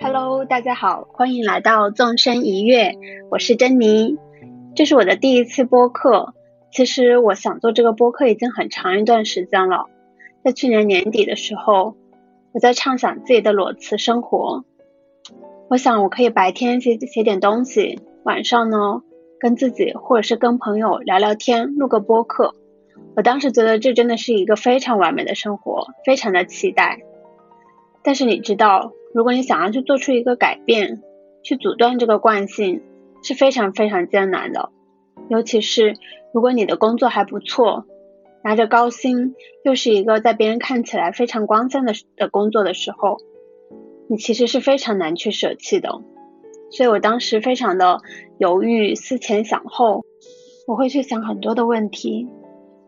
Hello，大家好，欢迎来到纵身一跃，我是珍妮，这是我的第一次播客。其实我想做这个播客已经很长一段时间了，在去年年底的时候，我在畅想自己的裸辞生活。我想我可以白天写写点东西，晚上呢跟自己或者是跟朋友聊聊天，录个播客。我当时觉得这真的是一个非常完美的生活，非常的期待。但是你知道，如果你想要去做出一个改变，去阻断这个惯性，是非常非常艰难的。尤其是如果你的工作还不错，拿着高薪，又是一个在别人看起来非常光鲜的的工作的时候，你其实是非常难去舍弃的。所以我当时非常的犹豫，思前想后，我会去想很多的问题，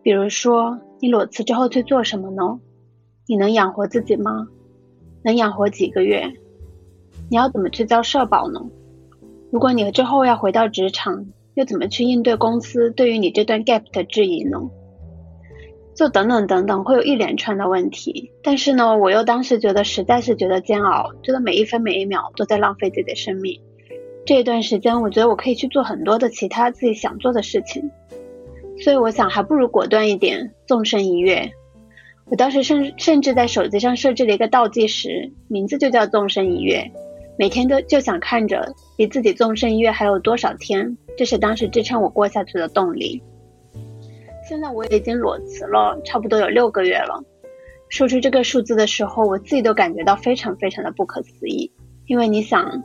比如说你裸辞之后去做什么呢？你能养活自己吗？能养活几个月？你要怎么去交社保呢？如果你之后要回到职场，又怎么去应对公司对于你这段 gap 的质疑呢？就等等等等，会有一连串的问题。但是呢，我又当时觉得实在是觉得煎熬，觉得每一分每一秒都在浪费自己的生命。这段时间，我觉得我可以去做很多的其他自己想做的事情。所以我想，还不如果断一点，纵身一跃。我当时甚甚至在手机上设置了一个倒计时，名字就叫纵身一跃。每天都就想看着离自己纵身一跃还有多少天，这是当时支撑我过下去的动力。现在我已经裸辞了，差不多有六个月了。说出这个数字的时候，我自己都感觉到非常非常的不可思议。因为你想，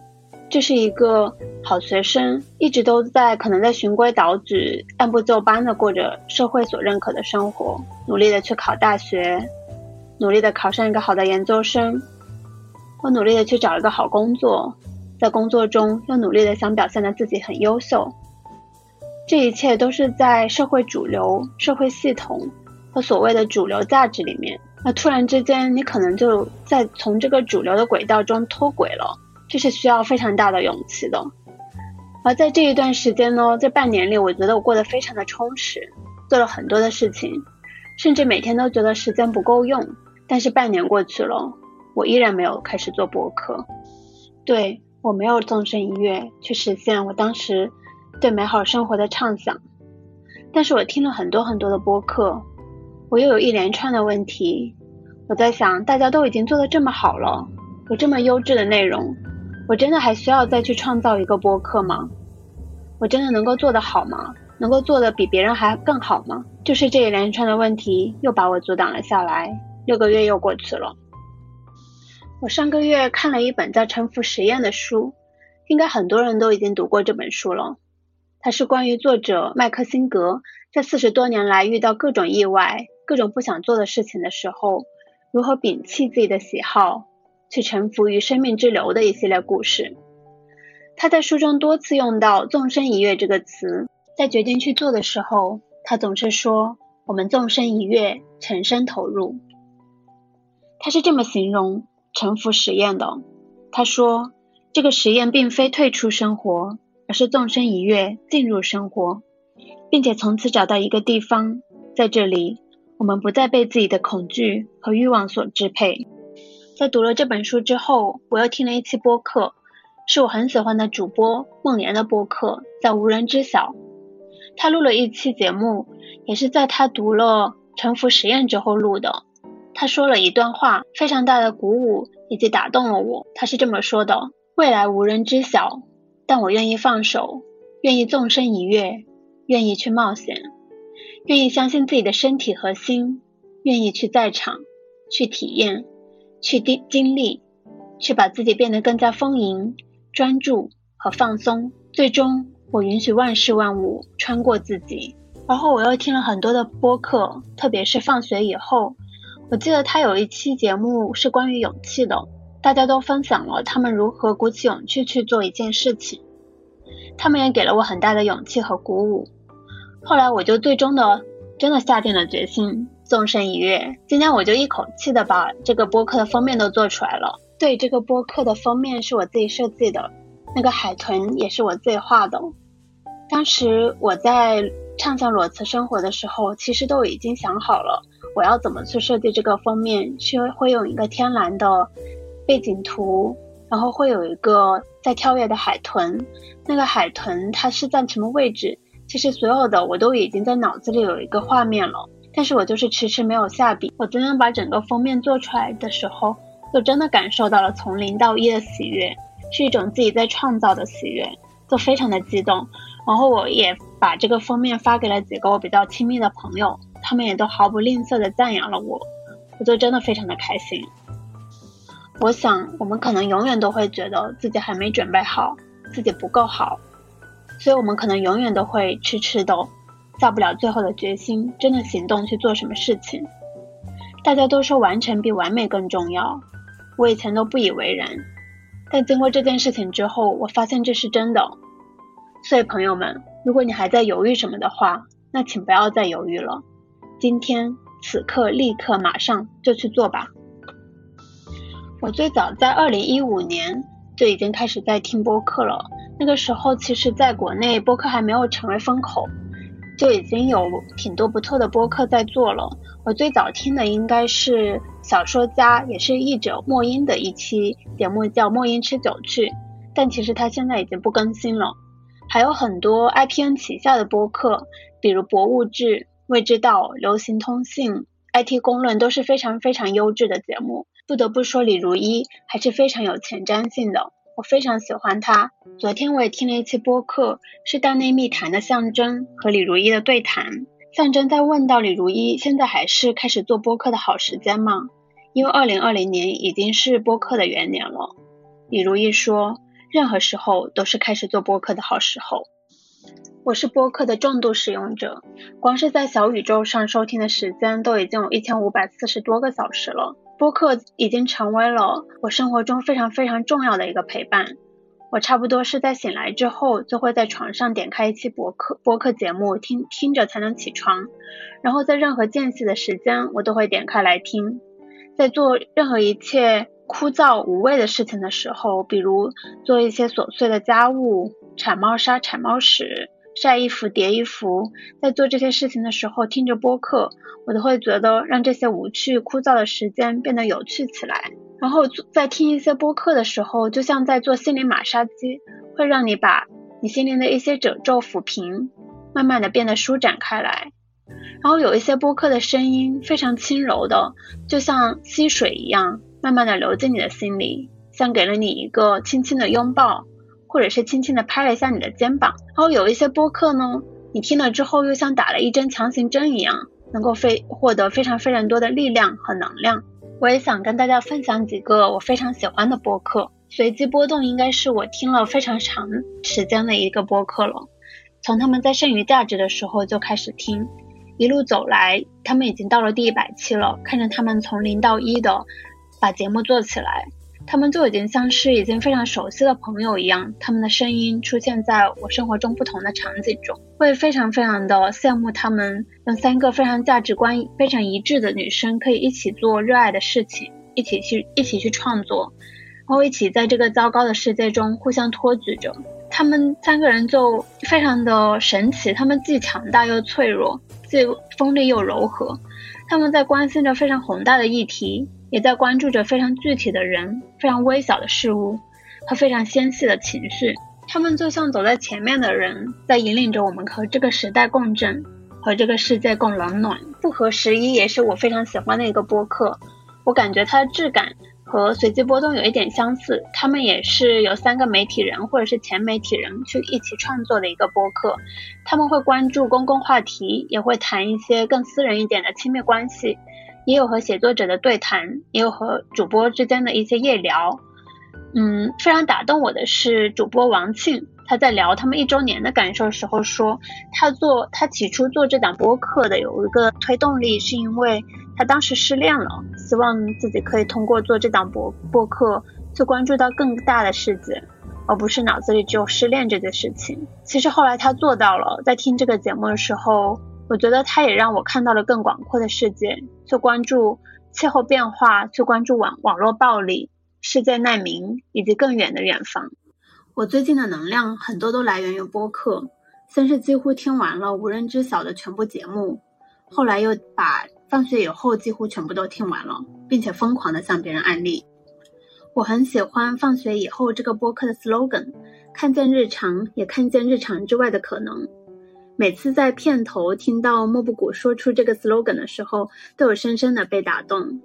这是一个好学生，一直都在可能在循规蹈矩、按部就班的过着社会所认可的生活，努力的去考大学，努力的考上一个好的研究生。我努力的去找一个好工作，在工作中又努力的想表现的自己很优秀，这一切都是在社会主流、社会系统和所谓的主流价值里面。那突然之间，你可能就在从这个主流的轨道中脱轨了，这是需要非常大的勇气的。而在这一段时间呢，这半年里，我觉得我过得非常的充实，做了很多的事情，甚至每天都觉得时间不够用。但是半年过去了。我依然没有开始做博客，对我没有纵身一跃去实现我当时对美好生活的畅想。但是我听了很多很多的播客，我又有一连串的问题。我在想，大家都已经做的这么好了，有这么优质的内容，我真的还需要再去创造一个播客吗？我真的能够做得好吗？能够做得比别人还更好吗？就是这一连串的问题又把我阻挡了下来。六个月又过去了。我上个月看了一本叫《沉浮实验》的书，应该很多人都已经读过这本书了。它是关于作者麦克辛格在四十多年来遇到各种意外、各种不想做的事情的时候，如何摒弃自己的喜好，去臣服于生命之流的一系列故事。他在书中多次用到“纵身一跃”这个词，在决定去做的时候，他总是说：“我们纵身一跃，全身投入。”他是这么形容。沉浮实验的，他说：“这个实验并非退出生活，而是纵身一跃进入生活，并且从此找到一个地方，在这里，我们不再被自己的恐惧和欲望所支配。”在读了这本书之后，我又听了一期播客，是我很喜欢的主播梦莲的播客，叫《无人知晓》。他录了一期节目，也是在他读了沉浮实验之后录的。他说了一段话，非常大的鼓舞以及打动了我。他是这么说的：“未来无人知晓，但我愿意放手，愿意纵身一跃，愿意去冒险，愿意相信自己的身体和心，愿意去在场，去体验，去经经历，去把自己变得更加丰盈、专注和放松。最终，我允许万事万物穿过自己。”然后我又听了很多的播客，特别是放学以后。我记得他有一期节目是关于勇气的，大家都分享了他们如何鼓起勇气去做一件事情，他们也给了我很大的勇气和鼓舞。后来我就最终的真的下定了决心，纵身一跃。今天我就一口气的把这个播客的封面都做出来了。对，这个播客的封面是我自己设计的，那个海豚也是我自己画的。当时我在。畅想裸辞生活的时候，其实都已经想好了我要怎么去设计这个封面，是会用一个天蓝的背景图，然后会有一个在跳跃的海豚，那个海豚它是在什么位置？其实所有的我都已经在脑子里有一个画面了，但是我就是迟迟没有下笔。我真正把整个封面做出来的时候，就真的感受到了从零到一的喜悦，是一种自己在创造的喜悦，就非常的激动。然后我也把这个封面发给了几个我比较亲密的朋友，他们也都毫不吝啬的赞扬了我，我就真的非常的开心。我想我们可能永远都会觉得自己还没准备好，自己不够好，所以我们可能永远都会痴痴的下不了最后的决心，真的行动去做什么事情。大家都说完成比完美更重要，我以前都不以为然，但经过这件事情之后，我发现这是真的。所以，朋友们，如果你还在犹豫什么的话，那请不要再犹豫了。今天、此刻、立刻、马上就去做吧。我最早在二零一五年就已经开始在听播客了。那个时候，其实在国内播客还没有成为风口，就已经有挺多不错的播客在做了。我最早听的应该是小说家，也是译者莫音的一期节目，叫《莫音吃酒去》，但其实他现在已经不更新了。还有很多 IPN 旗下的播客，比如博物志、未知道、流行通信、IT 公论都是非常非常优质的节目。不得不说，李如一还是非常有前瞻性的，我非常喜欢他。昨天我也听了一期播客，是大内密谈的象征和李如一的对谈。象征在问到李如一现在还是开始做播客的好时间吗？因为二零二零年已经是播客的元年了。李如一说。任何时候都是开始做播客的好时候。我是播客的重度使用者，光是在小宇宙上收听的时间都已经有一千五百四十多个小时了。播客已经成为了我生活中非常非常重要的一个陪伴。我差不多是在醒来之后，就会在床上点开一期播客播客节目，听听着才能起床。然后在任何间隙的时间，我都会点开来听。在做任何一切。枯燥无味的事情的时候，比如做一些琐碎的家务，铲猫砂、铲猫屎、晒衣服、叠衣服，在做这些事情的时候，听着播客，我都会觉得让这些无趣枯燥的时间变得有趣起来。然后在听一些播客的时候，就像在做心灵马杀鸡，会让你把你心灵的一些褶皱抚平，慢慢的变得舒展开来。然后有一些播客的声音非常轻柔的，就像溪水一样。慢慢的流进你的心里，像给了你一个轻轻的拥抱，或者是轻轻的拍了一下你的肩膀。然后有一些播客呢，你听了之后又像打了一针强行针一样，能够非获得非常非常多的力量和能量。我也想跟大家分享几个我非常喜欢的播客。随机波动应该是我听了非常长时间的一个播客了，从他们在剩余价值的时候就开始听，一路走来，他们已经到了第一百期了，看着他们从零到一的。把节目做起来，他们就已经像是已经非常熟悉的朋友一样，他们的声音出现在我生活中不同的场景中，会非常非常的羡慕他们，用三个非常价值观非常一致的女生可以一起做热爱的事情，一起去一起去创作，然后一起在这个糟糕的世界中互相托举着。他们三个人就非常的神奇，他们既强大又脆弱，既锋利又柔和，他们在关心着非常宏大的议题。也在关注着非常具体的人、非常微小的事物和非常纤细的情绪。他们就像走在前面的人，在引领着我们和这个时代共振，和这个世界共冷暖。不合时宜也是我非常喜欢的一个播客，我感觉它的质感和随机波动有一点相似。他们也是由三个媒体人或者是前媒体人去一起创作的一个播客。他们会关注公共话题，也会谈一些更私人一点的亲密关系。也有和写作者的对谈，也有和主播之间的一些夜聊。嗯，非常打动我的是主播王庆，他在聊他们一周年的感受时候说，他做他起初做这档播客的有一个推动力，是因为他当时失恋了，希望自己可以通过做这档播播客去关注到更大的世界，而不是脑子里只有失恋这件事情。其实后来他做到了，在听这个节目的时候。我觉得它也让我看到了更广阔的世界，去关注气候变化，去关注网网络暴力、世界难民以及更远的远方。我最近的能量很多都来源于播客，先是几乎听完了无人知晓的全部节目，后来又把放学以后几乎全部都听完了，并且疯狂的向别人安利。我很喜欢放学以后这个播客的 slogan，看见日常，也看见日常之外的可能。每次在片头听到莫布谷说出这个 slogan 的时候，都有深深的被打动。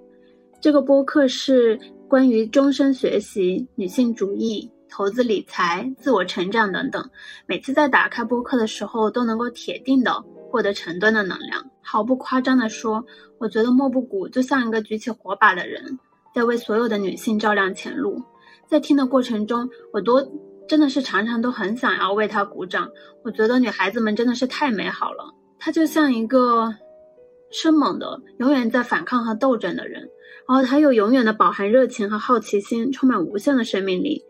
这个播客是关于终身学习、女性主义、投资理财、自我成长等等。每次在打开播客的时候，都能够铁定的获得成吨的能量。毫不夸张的说，我觉得莫布谷就像一个举起火把的人，在为所有的女性照亮前路。在听的过程中，我多。真的是常常都很想要为他鼓掌。我觉得女孩子们真的是太美好了。她就像一个生猛的、永远在反抗和斗争的人，然后她又永远的饱含热情和好奇心，充满无限的生命力，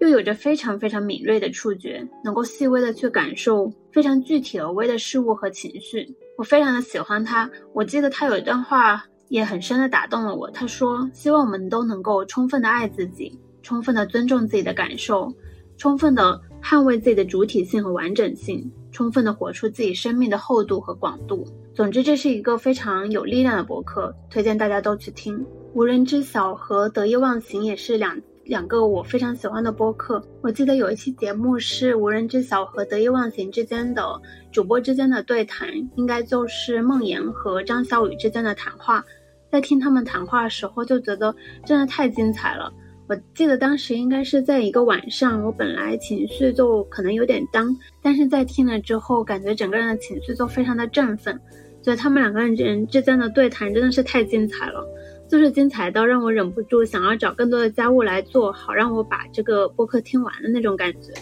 又有着非常非常敏锐的触觉，能够细微的去感受非常具体而微的事物和情绪。我非常的喜欢她。我记得她有一段话也很深的打动了我。她说：“希望我们都能够充分的爱自己，充分的尊重自己的感受。”充分的捍卫自己的主体性和完整性，充分的活出自己生命的厚度和广度。总之，这是一个非常有力量的博客，推荐大家都去听。无人知晓和得意忘形也是两两个我非常喜欢的播客。我记得有一期节目是无人知晓和得意忘形之间的主播之间的对谈，应该就是梦妍和张小雨之间的谈话。在听他们谈话的时候，就觉得真的太精彩了。我记得当时应该是在一个晚上，我本来情绪就可能有点 down，但是在听了之后，感觉整个人的情绪都非常的振奋。所以他们两个人之间的对谈真的是太精彩了，就是精彩到让我忍不住想要找更多的家务来做好，让我把这个播客听完的那种感觉。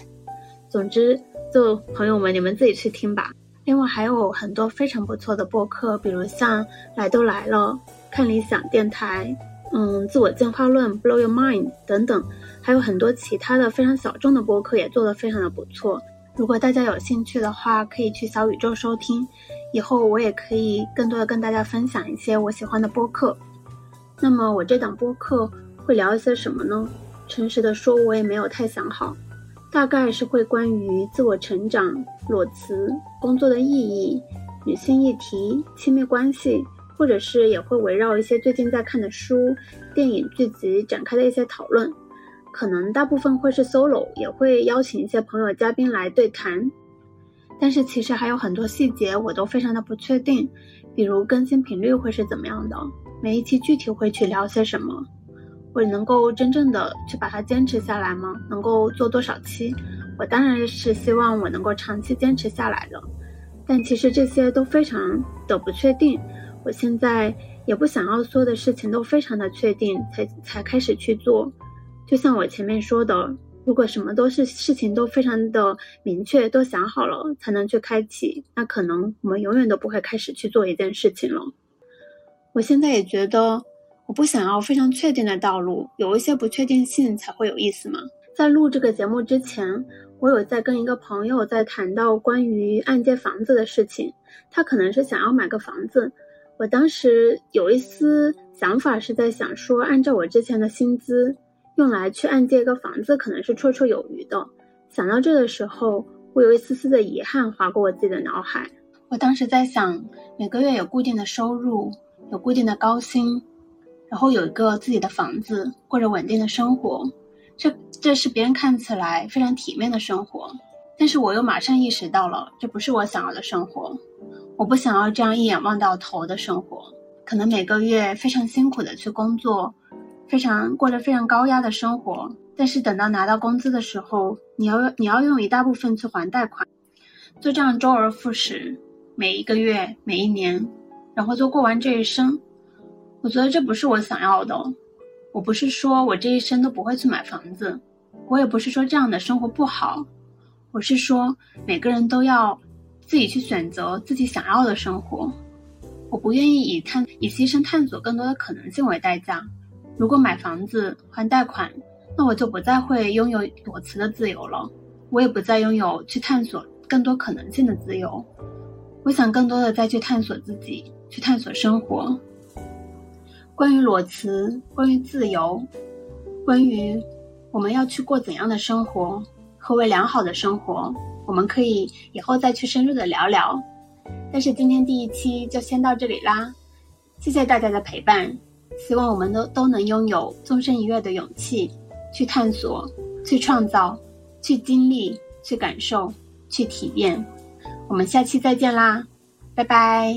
总之，就朋友们你们自己去听吧。另外还有很多非常不错的播客，比如像来都来了、看理想电台。嗯，自我进化论、Blow Your Mind 等等，还有很多其他的非常小众的播客也做得非常的不错。如果大家有兴趣的话，可以去小宇宙收听。以后我也可以更多的跟大家分享一些我喜欢的播客。那么我这档播客会聊一些什么呢？诚实的说，我也没有太想好。大概是会关于自我成长、裸辞、工作的意义、女性议题、亲密关系。或者是也会围绕一些最近在看的书、电影、剧集展开的一些讨论，可能大部分会是 solo，也会邀请一些朋友嘉宾来对谈。但是其实还有很多细节我都非常的不确定，比如更新频率会是怎么样的，每一期具体会去聊些什么，我能够真正的去把它坚持下来吗？能够做多少期？我当然是希望我能够长期坚持下来的，但其实这些都非常的不确定。我现在也不想要所有的事情都非常的确定才才开始去做，就像我前面说的，如果什么都是事情都非常的明确，都想好了才能去开启，那可能我们永远都不会开始去做一件事情了。我现在也觉得，我不想要非常确定的道路，有一些不确定性才会有意思嘛。在录这个节目之前，我有在跟一个朋友在谈到关于按揭房子的事情，他可能是想要买个房子。我当时有一丝想法，是在想说，按照我之前的薪资，用来去按揭一个房子，可能是绰绰有余的。想到这的时候，我有一丝丝的遗憾划过我自己的脑海。我当时在想，每个月有固定的收入，有固定的高薪，然后有一个自己的房子，过着稳定的生活，这这是别人看起来非常体面的生活。但是我又马上意识到了，这不是我想要的生活。我不想要这样一眼望到头的生活，可能每个月非常辛苦的去工作，非常过着非常高压的生活，但是等到拿到工资的时候，你要你要用一大部分去还贷款，就这样周而复始，每一个月每一年，然后就过完这一生。我觉得这不是我想要的。我不是说我这一生都不会去买房子，我也不是说这样的生活不好，我是说每个人都要。自己去选择自己想要的生活，我不愿意以探以牺牲探索更多的可能性为代价。如果买房子还贷款，那我就不再会拥有裸辞的自由了，我也不再拥有去探索更多可能性的自由。我想更多的再去探索自己，去探索生活。关于裸辞，关于自由，关于我们要去过怎样的生活。何为良好的生活，我们可以以后再去深入的聊聊。但是今天第一期就先到这里啦，谢谢大家的陪伴，希望我们都都能拥有纵身一跃的勇气，去探索，去创造，去经历，去感受，去体验。我们下期再见啦，拜拜。